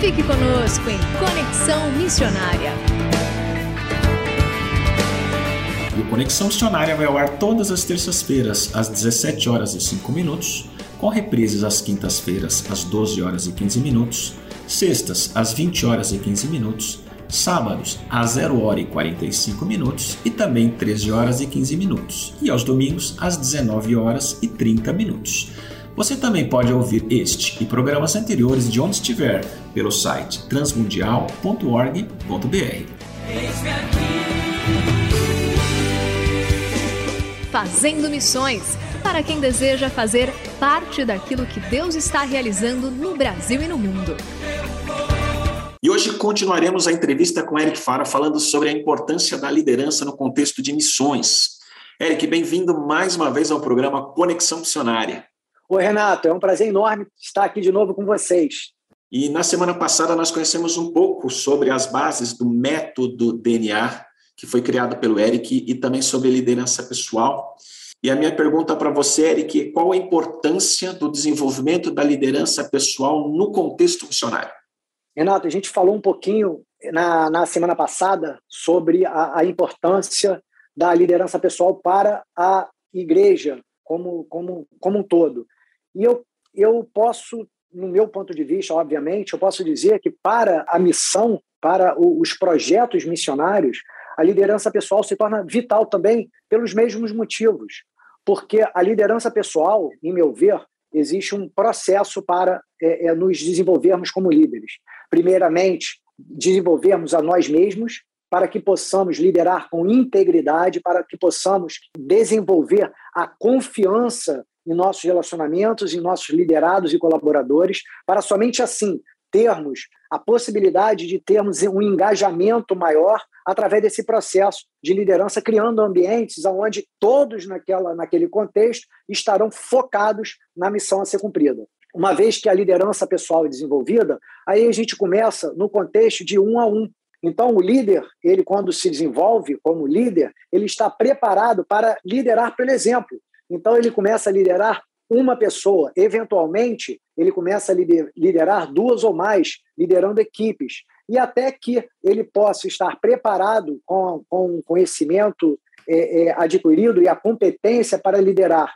Fique conosco em Conexão Missionária. E o Conexão Missionária vai ao ar todas as terças-feiras, às 17 horas e 5 minutos, com reprises às quintas-feiras, às 12 horas e 15 minutos, sextas, às 20 horas e 15 minutos, sábados, às 0 hora e 45 minutos e também 13 horas e 15 minutos, e aos domingos, às 19 horas e 30 minutos. Você também pode ouvir este e programas anteriores de onde estiver pelo site transmundial.org.br. Fazendo Missões para quem deseja fazer parte daquilo que Deus está realizando no Brasil e no mundo. E hoje continuaremos a entrevista com Eric Fara falando sobre a importância da liderança no contexto de missões. Eric, bem-vindo mais uma vez ao programa Conexão Missionária. Oi, Renato, é um prazer enorme estar aqui de novo com vocês. E na semana passada nós conhecemos um pouco sobre as bases do método DNA, que foi criado pelo Eric, e também sobre liderança pessoal. E a minha pergunta para você, Eric, é qual a importância do desenvolvimento da liderança pessoal no contexto missionário? Renato, a gente falou um pouquinho na, na semana passada sobre a, a importância da liderança pessoal para a igreja como, como, como um todo. E eu, eu posso, no meu ponto de vista, obviamente, eu posso dizer que para a missão, para os projetos missionários, a liderança pessoal se torna vital também pelos mesmos motivos. Porque a liderança pessoal, em meu ver, existe um processo para é, é, nos desenvolvermos como líderes. Primeiramente, desenvolvermos a nós mesmos, para que possamos liderar com integridade, para que possamos desenvolver a confiança em nossos relacionamentos, em nossos liderados e colaboradores, para somente assim termos a possibilidade de termos um engajamento maior através desse processo de liderança, criando ambientes onde todos naquela, naquele contexto estarão focados na missão a ser cumprida. Uma vez que a liderança pessoal é desenvolvida, aí a gente começa no contexto de um a um. Então, o líder, ele quando se desenvolve como líder, ele está preparado para liderar pelo exemplo. Então, ele começa a liderar uma pessoa. Eventualmente, ele começa a liderar duas ou mais, liderando equipes. E até que ele possa estar preparado com, com conhecimento é, é, adquirido e a competência para liderar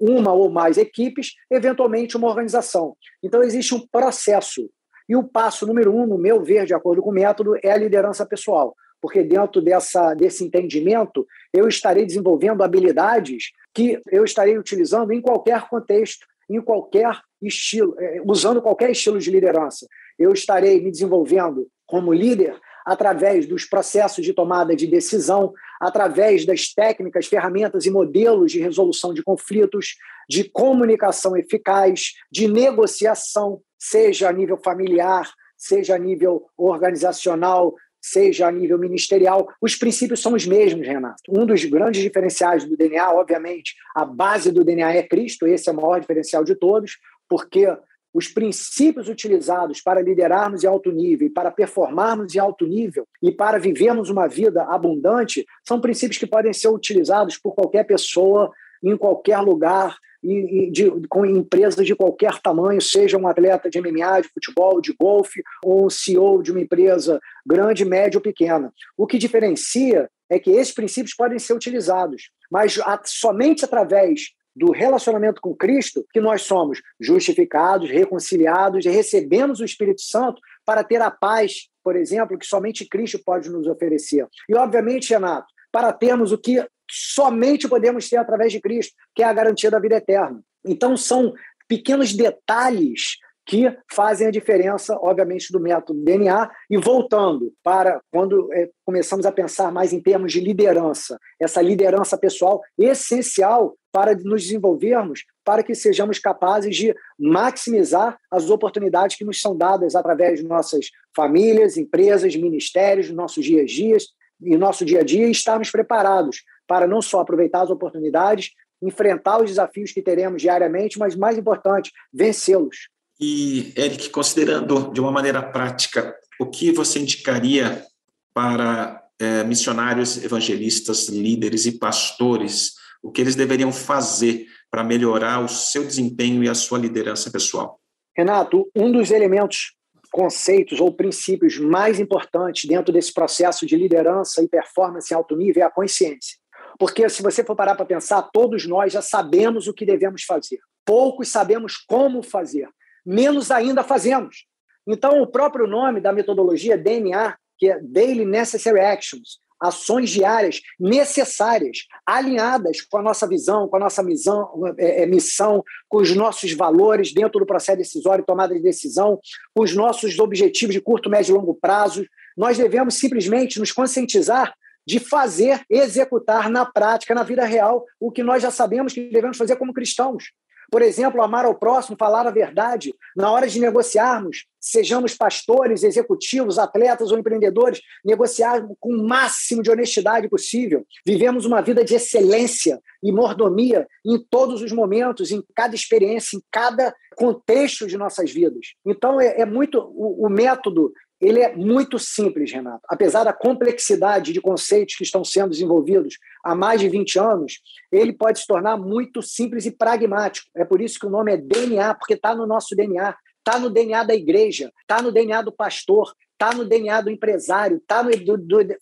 uma ou mais equipes, eventualmente uma organização. Então, existe um processo. E o passo número um, no meu ver, de acordo com o método, é a liderança pessoal porque dentro dessa, desse entendimento eu estarei desenvolvendo habilidades que eu estarei utilizando em qualquer contexto, em qualquer estilo, é, usando qualquer estilo de liderança. Eu estarei me desenvolvendo como líder através dos processos de tomada de decisão, através das técnicas, ferramentas e modelos de resolução de conflitos, de comunicação eficaz, de negociação, seja a nível familiar, seja a nível organizacional, seja a nível ministerial, os princípios são os mesmos, Renato. Um dos grandes diferenciais do DNA, obviamente, a base do DNA é Cristo, esse é o maior diferencial de todos, porque os princípios utilizados para liderarmos em alto nível, para performarmos em alto nível e para vivermos uma vida abundante são princípios que podem ser utilizados por qualquer pessoa, em qualquer lugar, de, com empresas de qualquer tamanho, seja um atleta de MMA, de futebol, de golfe, ou um CEO de uma empresa grande, média ou pequena. O que diferencia é que esses princípios podem ser utilizados, mas somente através do relacionamento com Cristo que nós somos justificados, reconciliados e recebemos o Espírito Santo para ter a paz por exemplo, que somente Cristo pode nos oferecer. E, obviamente, Renato, para termos o que somente podemos ter através de Cristo, que é a garantia da vida eterna. Então, são pequenos detalhes que fazem a diferença, obviamente, do método DNA. E voltando para quando é, começamos a pensar mais em termos de liderança, essa liderança pessoal essencial para nos desenvolvermos, para que sejamos capazes de maximizar as oportunidades que nos são dadas através de nossas famílias, empresas, ministérios, nossos dias a dias, e nosso dia a dia, e estarmos preparados para não só aproveitar as oportunidades, enfrentar os desafios que teremos diariamente, mas mais importante, vencê-los. E, Eric, considerando de uma maneira prática, o que você indicaria para é, missionários, evangelistas, líderes e pastores, o que eles deveriam fazer para melhorar o seu desempenho e a sua liderança pessoal? Renato, um dos elementos, conceitos ou princípios mais importantes dentro desse processo de liderança e performance em alto nível é a consciência. Porque se você for parar para pensar, todos nós já sabemos o que devemos fazer. Poucos sabemos como fazer menos ainda fazemos. Então, o próprio nome da metodologia DNA, que é Daily Necessary Actions, ações diárias necessárias, alinhadas com a nossa visão, com a nossa missão, é, é, missão, com os nossos valores dentro do processo decisório tomada de decisão, com os nossos objetivos de curto, médio e longo prazo. Nós devemos simplesmente nos conscientizar de fazer, executar na prática, na vida real, o que nós já sabemos que devemos fazer como cristãos. Por exemplo, amar ao próximo, falar a verdade. Na hora de negociarmos, sejamos pastores, executivos, atletas ou empreendedores, negociar com o máximo de honestidade possível. Vivemos uma vida de excelência e mordomia em todos os momentos, em cada experiência, em cada contexto de nossas vidas. Então, é, é muito o, o método ele é muito simples, Renato. Apesar da complexidade de conceitos que estão sendo desenvolvidos há mais de 20 anos, ele pode se tornar muito simples e pragmático. É por isso que o nome é DNA, porque está no nosso DNA, está no DNA da igreja, está no DNA do pastor, está no DNA do empresário, está no,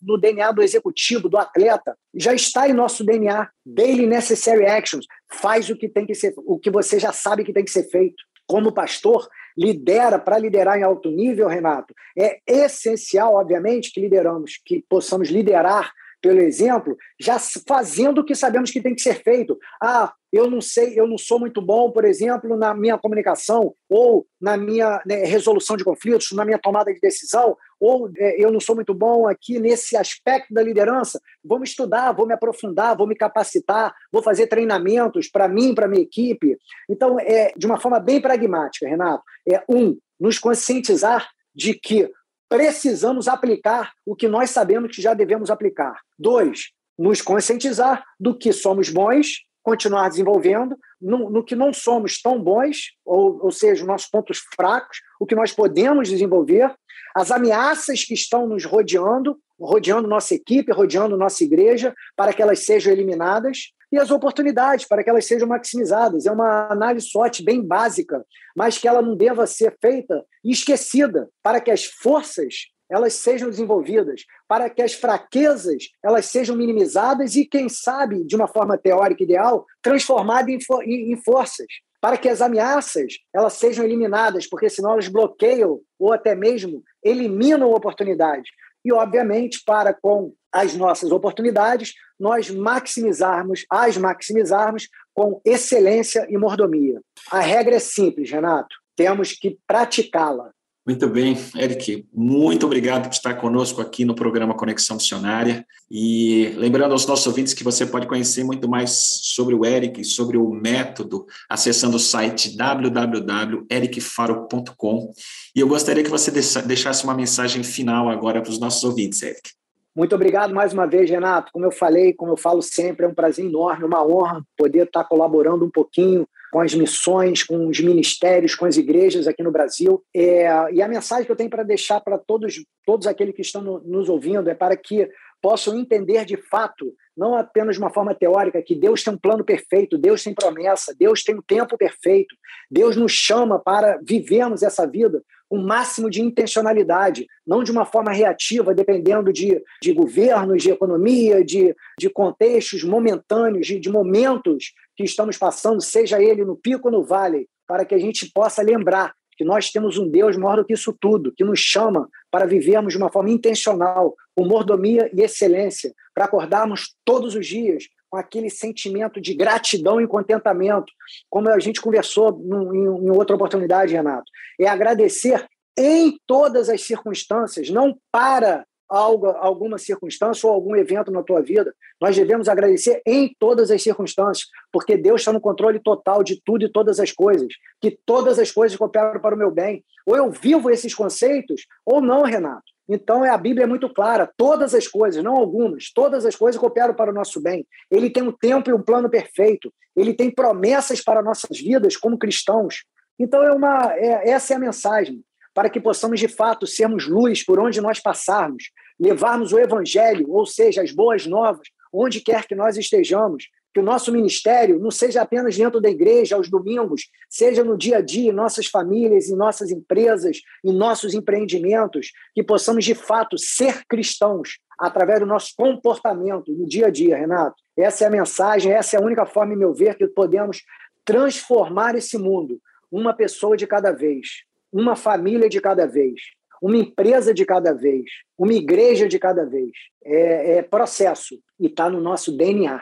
no, DNA do executivo, do atleta. Já está em nosso DNA. Daily Necessary Actions. Faz o que tem que ser, o que você já sabe que tem que ser feito. Como pastor, lidera para liderar em alto nível, Renato, é essencial, obviamente, que lideramos, que possamos liderar pelo exemplo, já fazendo o que sabemos que tem que ser feito. Ah, eu não sei, eu não sou muito bom, por exemplo, na minha comunicação, ou na minha né, resolução de conflitos, na minha tomada de decisão, ou é, eu não sou muito bom aqui nesse aspecto da liderança. Vou me estudar, vou me aprofundar, vou me capacitar, vou fazer treinamentos para mim, para minha equipe. Então, é de uma forma bem pragmática, Renato. É um, nos conscientizar de que precisamos aplicar o que nós sabemos que já devemos aplicar. Dois, nos conscientizar do que somos bons, continuar desenvolvendo, no, no que não somos tão bons, ou, ou seja, nossos pontos fracos, o que nós podemos desenvolver, as ameaças que estão nos rodeando, rodeando nossa equipe, rodeando nossa igreja, para que elas sejam eliminadas, e as oportunidades para que elas sejam maximizadas. É uma análise SWOT bem básica, mas que ela não deva ser feita e esquecida, para que as forças elas sejam desenvolvidas, para que as fraquezas elas sejam minimizadas e, quem sabe, de uma forma teórica ideal, transformadas em, em, em forças, para que as ameaças elas sejam eliminadas, porque senão elas bloqueiam ou até mesmo eliminam oportunidades. E, obviamente, para com as nossas oportunidades, nós maximizarmos, as maximizarmos com excelência e mordomia. A regra é simples, Renato, temos que praticá-la. Muito bem, Eric, muito obrigado por estar conosco aqui no programa Conexão Missionária. E lembrando aos nossos ouvintes que você pode conhecer muito mais sobre o Eric sobre o método acessando o site www.ericfaro.com. E eu gostaria que você deixasse uma mensagem final agora para os nossos ouvintes, Eric. Muito obrigado mais uma vez, Renato. Como eu falei, como eu falo sempre, é um prazer enorme, uma honra poder estar colaborando um pouquinho com as missões, com os ministérios, com as igrejas aqui no Brasil. É, e a mensagem que eu tenho para deixar para todos, todos aqueles que estão no, nos ouvindo é para que possam entender de fato, não apenas de uma forma teórica, que Deus tem um plano perfeito, Deus tem promessa, Deus tem um tempo perfeito, Deus nos chama para vivermos essa vida o máximo de intencionalidade, não de uma forma reativa, dependendo de, de governos, de economia, de, de contextos momentâneos, de, de momentos que estamos passando, seja ele no pico ou no vale, para que a gente possa lembrar que nós temos um Deus maior do que isso tudo, que nos chama para vivermos de uma forma intencional, com mordomia e excelência, para acordarmos todos os dias com aquele sentimento de gratidão e contentamento, como a gente conversou em, outra oportunidade, Renato. É agradecer em todas as circunstâncias, não para algo, alguma circunstância ou algum evento na tua vida. Nós devemos agradecer em todas as circunstâncias, porque Deus está no controle total de tudo e todas as coisas, que todas as coisas cooperam para o meu bem. Ou eu vivo esses conceitos, ou não, Renato. Então, é, a Bíblia é muito clara: todas as coisas, não algumas, todas as coisas cooperam para o nosso bem. Ele tem um tempo e um plano perfeito. Ele tem promessas para nossas vidas como cristãos. Então, é uma, é, essa é a mensagem para que possamos de fato sermos luz por onde nós passarmos, levarmos o evangelho, ou seja, as boas novas, onde quer que nós estejamos, que o nosso ministério não seja apenas dentro da igreja, aos domingos, seja no dia a dia, em nossas famílias, em nossas empresas, em nossos empreendimentos, que possamos de fato ser cristãos através do nosso comportamento no dia a dia, Renato. Essa é a mensagem, essa é a única forma, em meu ver, que podemos transformar esse mundo, uma pessoa de cada vez uma família de cada vez, uma empresa de cada vez, uma igreja de cada vez. É, é processo e está no nosso DNA.